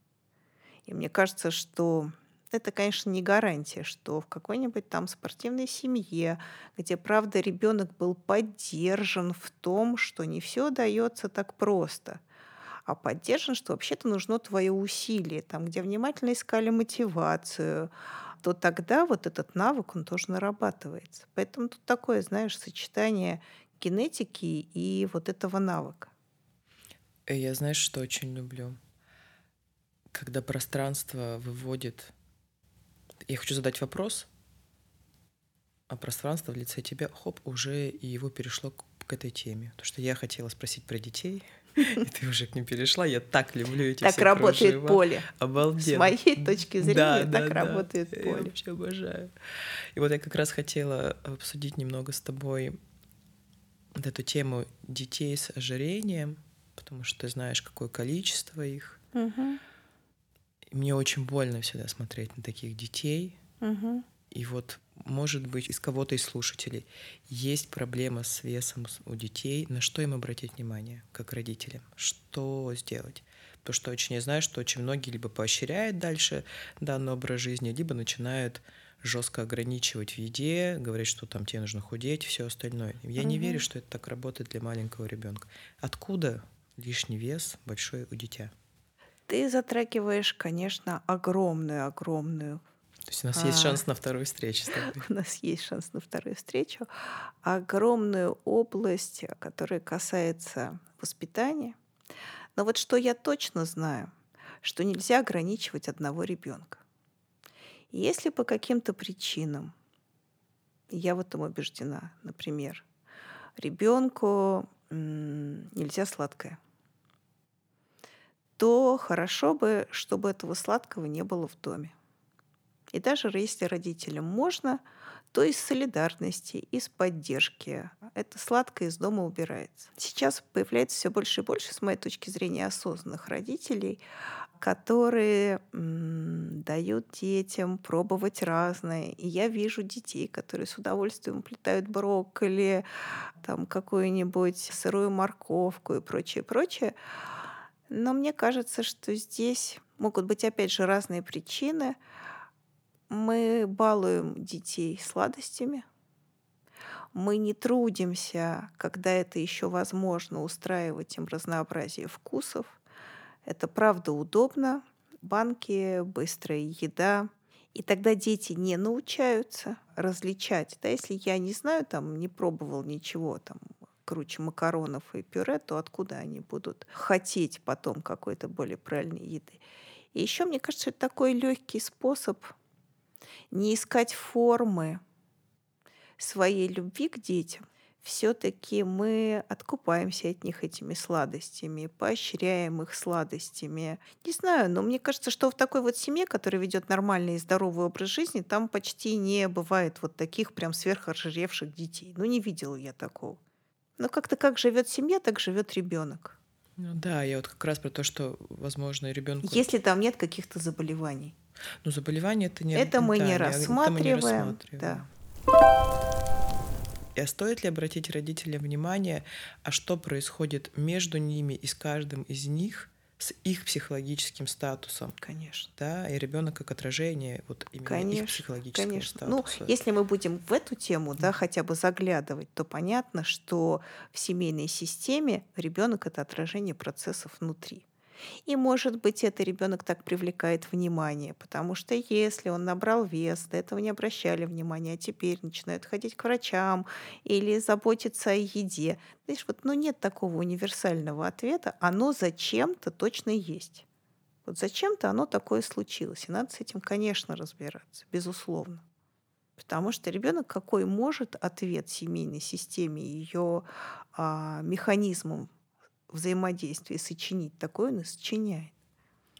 И мне кажется, что это, конечно, не гарантия, что в какой-нибудь там спортивной семье, где, правда, ребенок был поддержан в том, что не все дается так просто, а поддержан, что вообще-то нужно твое усилие, там, где внимательно искали мотивацию, то тогда вот этот навык, он тоже нарабатывается. Поэтому тут такое, знаешь, сочетание генетики и вот этого навыка. Э, я знаешь, что очень люблю? Когда пространство выводит я хочу задать вопрос, а пространство в лице тебя, хоп, уже и его перешло к, к этой теме. То, что я хотела спросить про детей, и ты уже к ним перешла. Я так люблю эти Так работает кружева. поле. Обалденно. С моей точки зрения, да, так да, работает да. поле. Я вообще обожаю. И вот я как раз хотела обсудить немного с тобой вот эту тему детей с ожирением, потому что ты знаешь, какое количество их. Мгм. Мне очень больно всегда смотреть на таких детей. Мгм. И вот, может быть, из кого-то из слушателей есть проблема с весом у детей, на что им обратить внимание, как родителям? Что сделать? Потому что очень я знаю, что очень многие либо поощряют дальше данный образ жизни, либо начинают жестко ограничивать в еде, говорить, что там тебе нужно худеть, все остальное. Я не Мгм. верю, что это так работает для маленького ребенка. Откуда лишний вес большой у дитя? Ты затрагиваешь, конечно, огромную-огромную То есть у нас есть А. шанс на вторую встречу у нас есть шанс на вторую встречу, огромную область, которая касается воспитания. Но вот что я точно знаю, что нельзя ограничивать одного ребенка. Если по каким-то причинам, я в этом убеждена, например, ребенку нельзя сладкое, то хорошо бы, чтобы этого сладкого не было в доме. И даже если родителям можно, то из солидарности, из поддержки это сладкое из дома убирается. Сейчас появляется все больше и больше, с моей точки зрения, осознанных родителей, которые дают детям пробовать разное. И я вижу детей, которые с удовольствием уплетают брокколи, там какую-нибудь сырую морковку и прочее, прочее. Но мне кажется, что здесь могут быть, опять же, разные причины. Мы балуем детей сладостями. Мы не трудимся, когда это еще возможно, устраивать им разнообразие вкусов. Это правда удобно. Банки, быстрая еда. И тогда дети не научаются различать. Да, если я не знаю, там, не пробовал ничего, там, круче макаронов и пюре, то откуда они будут хотеть потом какой-то более правильной еды? И еще, мне кажется, это такой легкий способ не искать формы своей любви к детям, все-таки мы откупаемся от них этими сладостями, поощряем их сладостями. Не знаю, но мне кажется, что в такой вот семье, которая ведет нормальный и здоровый образ жизни, там почти не бывает вот таких прям сверхожиревших детей. Ну, не видела я такого. Но как-то как живет семья, так живет ребенок. Ну да, я вот как раз про то, что, возможно, ребенку... Если там нет каких-то заболеваний. Ну, заболевание это не... Это мы да, не это мы не рассматриваем. рассматриваем. Да. А стоит ли обратить родителям внимание, а что происходит между ними и с каждым из них с их психологическим статусом? Конечно. Да, и ребенок как отражение вот именно Конечно, их психологического конечно. Ну, статуса. если мы будем в эту тему, да, хотя бы заглядывать, то понятно, что в семейной системе ребенок это отражение процессов внутри. И, может быть, это ребенок так привлекает внимание, потому что если он набрал вес, до этого не обращали внимания, а теперь начинают ходить к врачам или заботиться о еде. Знаешь, вот, ну, нет такого универсального ответа, оно зачем-то точно есть. Вот зачем-то оно такое случилось. И надо с этим, конечно, разбираться, безусловно. Потому что ребенок какой может ответ семейной системе, ее а, механизмам взаимодействия сочинить, такое он и сочиняет.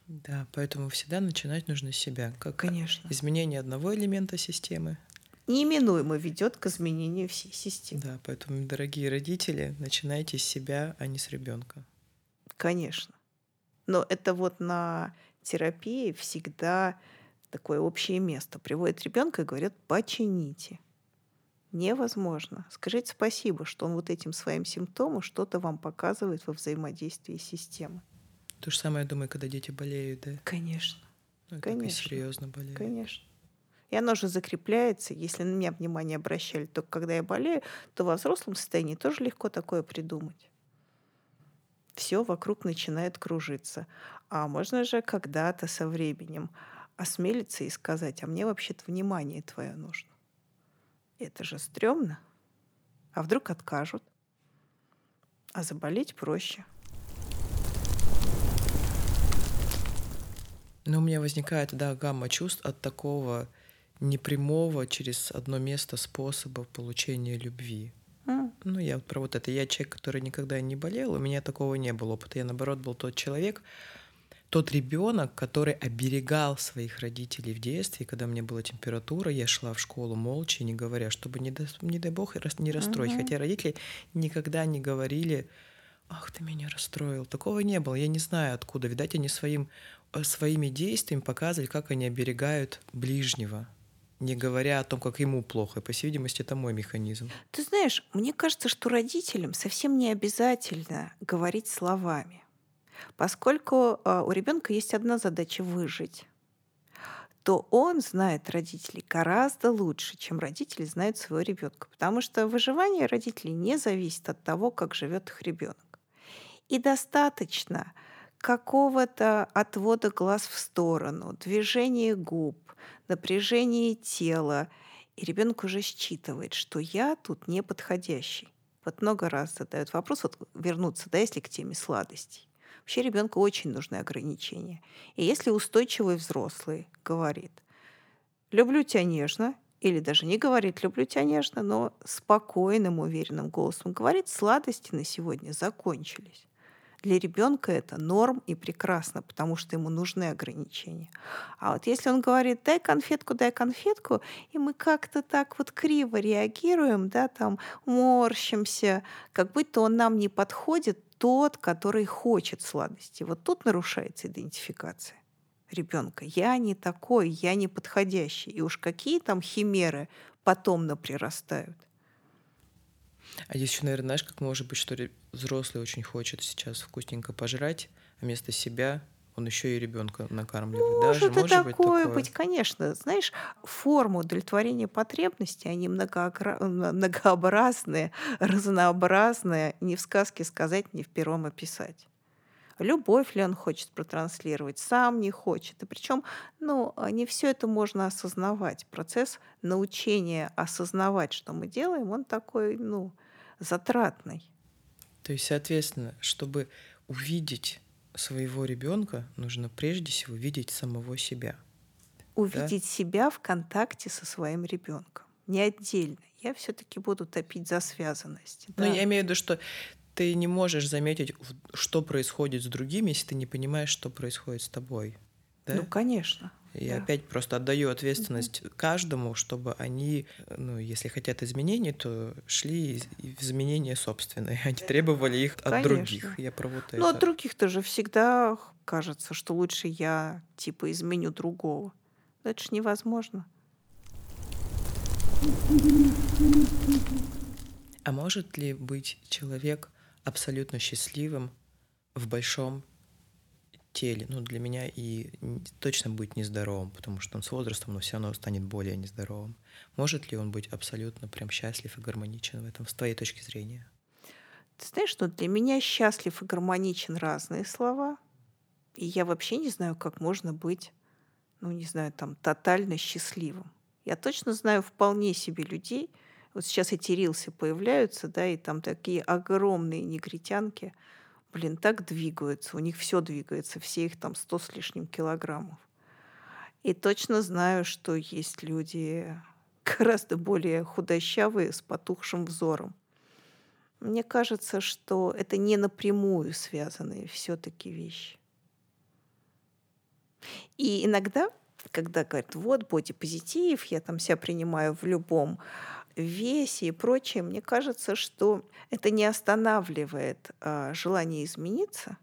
Да, поэтому всегда начинать нужно с себя. Как Конечно. изменение одного элемента системы. Неименуемо ведет к изменению всей системы. Да, поэтому, дорогие родители, начинайте с себя, а не с ребенка. Конечно. Но это вот на терапии всегда такое общее место. Приводит ребенка и говорят, почините. Невозможно. Скажите спасибо, что он вот этим своим симптомом что-то вам показывает во взаимодействии системы. То же самое, я думаю, когда дети болеют, да? Конечно. Ну, Конечно. серьезно болеют. Конечно. И оно же закрепляется. Если на меня внимание обращали только когда я болею, то во взрослом состоянии тоже легко такое придумать. Все вокруг начинает кружиться. А можно же когда-то со временем осмелиться и сказать, а мне вообще-то внимание твое нужно. Это же стрёмно. А вдруг откажут? А заболеть проще. Но у меня возникает, да, гамма чувств от такого непрямого через одно место способа получения любви. Ну, я вот про вот это. Я человек, который никогда не болел, у меня такого не было опыта. Я, наоборот, был тот человек, тот ребенок, который оберегал своих родителей в детстве, когда у меня была температура, я шла в школу молча, не говоря, чтобы, не, дай, не дай бог, не расстроить. Uh-huh. Хотя родители никогда не говорили, ах, ты меня расстроил. Такого не было. Я не знаю откуда. Видать, они своим, э, своими действиями показывали, как они оберегают ближнего не говоря о том, как ему плохо. И, по всей видимости, это мой механизм. Ты знаешь, мне кажется, что родителям совсем не обязательно говорить словами. Поскольку а, у ребенка есть одна задача выжить, то он знает родителей гораздо лучше, чем родители знают своего ребенка. Потому что выживание родителей не зависит от того, как живет их ребенок. И достаточно какого-то отвода глаз в сторону, движения губ, напряжения тела, и ребенок уже считывает, что я тут неподходящий. Вот много раз задают вопрос, вот вернуться, да, если к теме сладостей. Вообще ребенку очень нужны ограничения. И если устойчивый взрослый говорит, люблю тебя нежно, или даже не говорит «люблю тебя нежно», но спокойным, уверенным голосом говорит «сладости на сегодня закончились». Для ребенка это норм и прекрасно, потому что ему нужны ограничения. А вот если он говорит «дай конфетку, дай конфетку», и мы как-то так вот криво реагируем, да, там морщимся, как будто он нам не подходит, тот, который хочет сладости. Вот тут нарушается идентификация ребенка. Я не такой, я не подходящий. И уж какие там химеры потом наприрастают. А еще, наверное, знаешь, как может быть, что взрослый очень хочет сейчас вкусненько пожрать, а вместо себя он еще и ребенка накармливает. Может, Даже, может такое быть, такое быть, конечно. Знаешь, формы удовлетворения потребностей, они многообразные, разнообразные. Ни в сказке сказать, ни в пером описать. Любовь ли он хочет протранслировать, сам не хочет. И причем, ну, не все это можно осознавать. Процесс научения осознавать, что мы делаем, он такой, ну, затратный. То есть, соответственно, чтобы увидеть своего ребенка нужно прежде всего видеть самого себя. Увидеть да? себя в контакте со своим ребенком, не отдельно. Я все-таки буду топить за связанность. Ну, да. я имею в виду, что ты не можешь заметить, что происходит с другими, если ты не понимаешь, что происходит с тобой. Да? Ну, конечно. Я да. опять просто отдаю ответственность угу. каждому, чтобы они, ну, если хотят изменений, то шли в изменения собственные, они требовали их Конечно. от других. Я про вот ну, от других тоже всегда кажется, что лучше я типа изменю другого. Но это же невозможно. А может ли быть человек абсолютно счастливым в большом теле, ну, для меня и точно будет нездоровым, потому что он с возрастом, но все равно станет более нездоровым. Может ли он быть абсолютно прям счастлив и гармоничен в этом, с твоей точки зрения? Ты знаешь, что для меня счастлив и гармоничен разные слова. И я вообще не знаю, как можно быть, ну, не знаю, там, тотально счастливым. Я точно знаю вполне себе людей, вот сейчас эти рилсы появляются, да, и там такие огромные негритянки – блин, так двигаются, у них все двигается, все их там сто с лишним килограммов. И точно знаю, что есть люди гораздо более худощавые, с потухшим взором. Мне кажется, что это не напрямую связанные все-таки вещи. И иногда, когда говорят, вот бодипозитив, я там себя принимаю в любом весе и прочее, мне кажется, что это не останавливает а, желание измениться.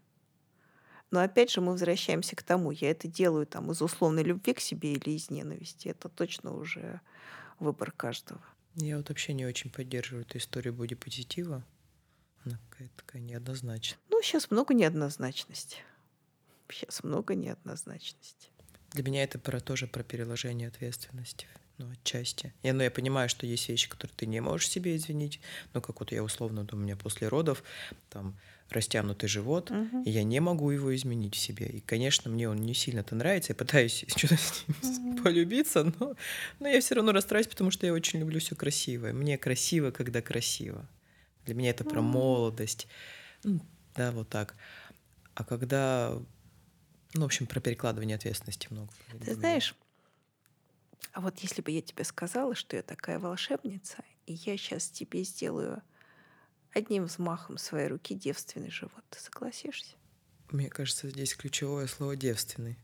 Но опять же мы возвращаемся к тому, я это делаю там из условной любви к себе или из ненависти. Это точно уже выбор каждого. Я вот вообще не очень поддерживаю эту историю бодипозитива. Она какая-то такая неоднозначная. Ну, сейчас много неоднозначности. Сейчас много неоднозначности. Для меня это про, тоже про переложение ответственности ну, отчасти. Я, ну, я понимаю, что есть вещи, которые ты не можешь себе извинить. Ну, как вот я условно, у меня после родов там растянутый живот, uh-huh. и я не могу его изменить в себе. И, конечно, мне он не сильно-то нравится, я пытаюсь что-то с ним uh-huh. полюбиться, но, но я все равно расстраиваюсь, потому что я очень люблю все красивое. Мне красиво, когда красиво. Для меня это про молодость. Ну, да, вот так. А когда ну, в общем, про перекладывание ответственности много. Ты знаешь, а вот если бы я тебе сказала, что я такая волшебница, и я сейчас тебе сделаю одним взмахом своей руки девственный живот, ты согласишься? Мне кажется, здесь ключевое слово девственный.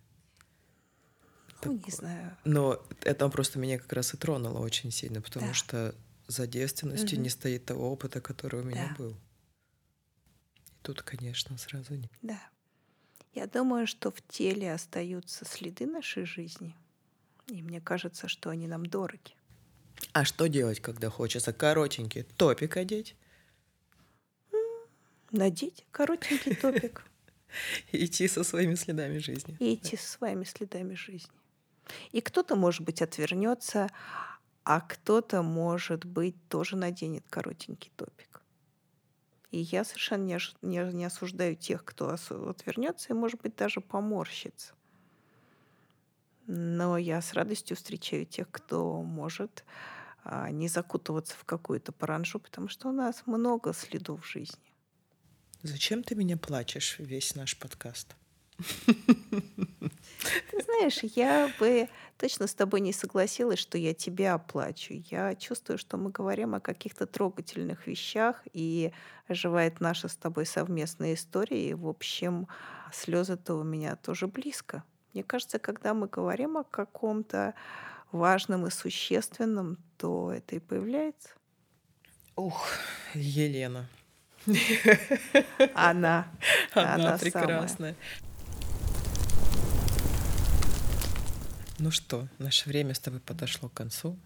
Ну, не знаю. Но это просто меня как раз и тронуло очень сильно, потому Да. что за девственностью Мгм. не стоит того опыта, который у меня Да. был. И тут, конечно, сразу не. Да. Я думаю, что в теле остаются следы нашей жизни. И мне кажется, что они нам дороги. А что делать, когда хочется коротенький топик одеть Надеть коротенький топик и идти со своими следами жизни? и идти со своими следами жизни. И кто-то, может быть, отвернется, а кто-то, может быть, тоже наденет коротенький топик. И я совершенно не, не, не осуждаю тех, кто отвернется и, может быть, даже поморщится. Но я с радостью встречаю тех, кто может а, не закутываться в какую-то паранжу, потому что у нас много следов жизни. Зачем ты меня плачешь весь наш подкаст? Ты знаешь, я бы точно с тобой не согласилась, что я тебя оплачу. Я чувствую, что мы говорим о каких-то трогательных вещах, и оживает наша с тобой совместная история. И, в общем, слезы-то у меня тоже близко. Мне кажется, когда мы говорим о каком-то важном и существенном, то это и появляется. Ух, Елена. Она. Она, Она прекрасная. Ну что, наше время с тобой подошло к концу.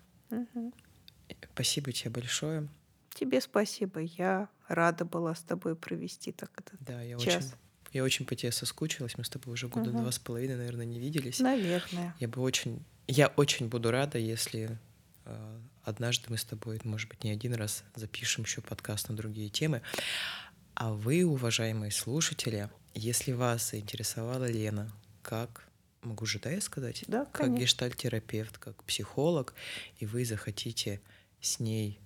Спасибо тебе большое. Тебе спасибо. Я рада была с тобой провести так этот Да, я час. очень, я очень по тебе соскучилась. Мы с тобой уже года Мгм. два с половиной, наверное, не виделись. Наверное. Я бы очень, я очень буду рада, если э, однажды мы с тобой, может быть, не один раз запишем еще подкаст на другие темы. А вы, уважаемые слушатели, если вас заинтересовала Лена, как могу же, да, я сказать? Да, как конечно. гештальтерапевт, как психолог, и вы захотите с ней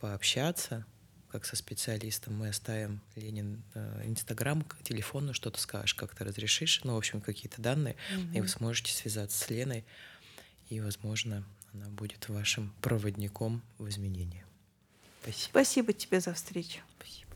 пообщаться, как со специалистом, мы оставим Ленин э, Инстаграм, телефон, ну, что-то скажешь, как ты разрешишь, ну, в общем, какие-то данные, и вы сможете связаться с Леной, и, возможно, она будет вашим проводником в изменении. Спасибо. Спасибо тебе за встречу. Спасибо.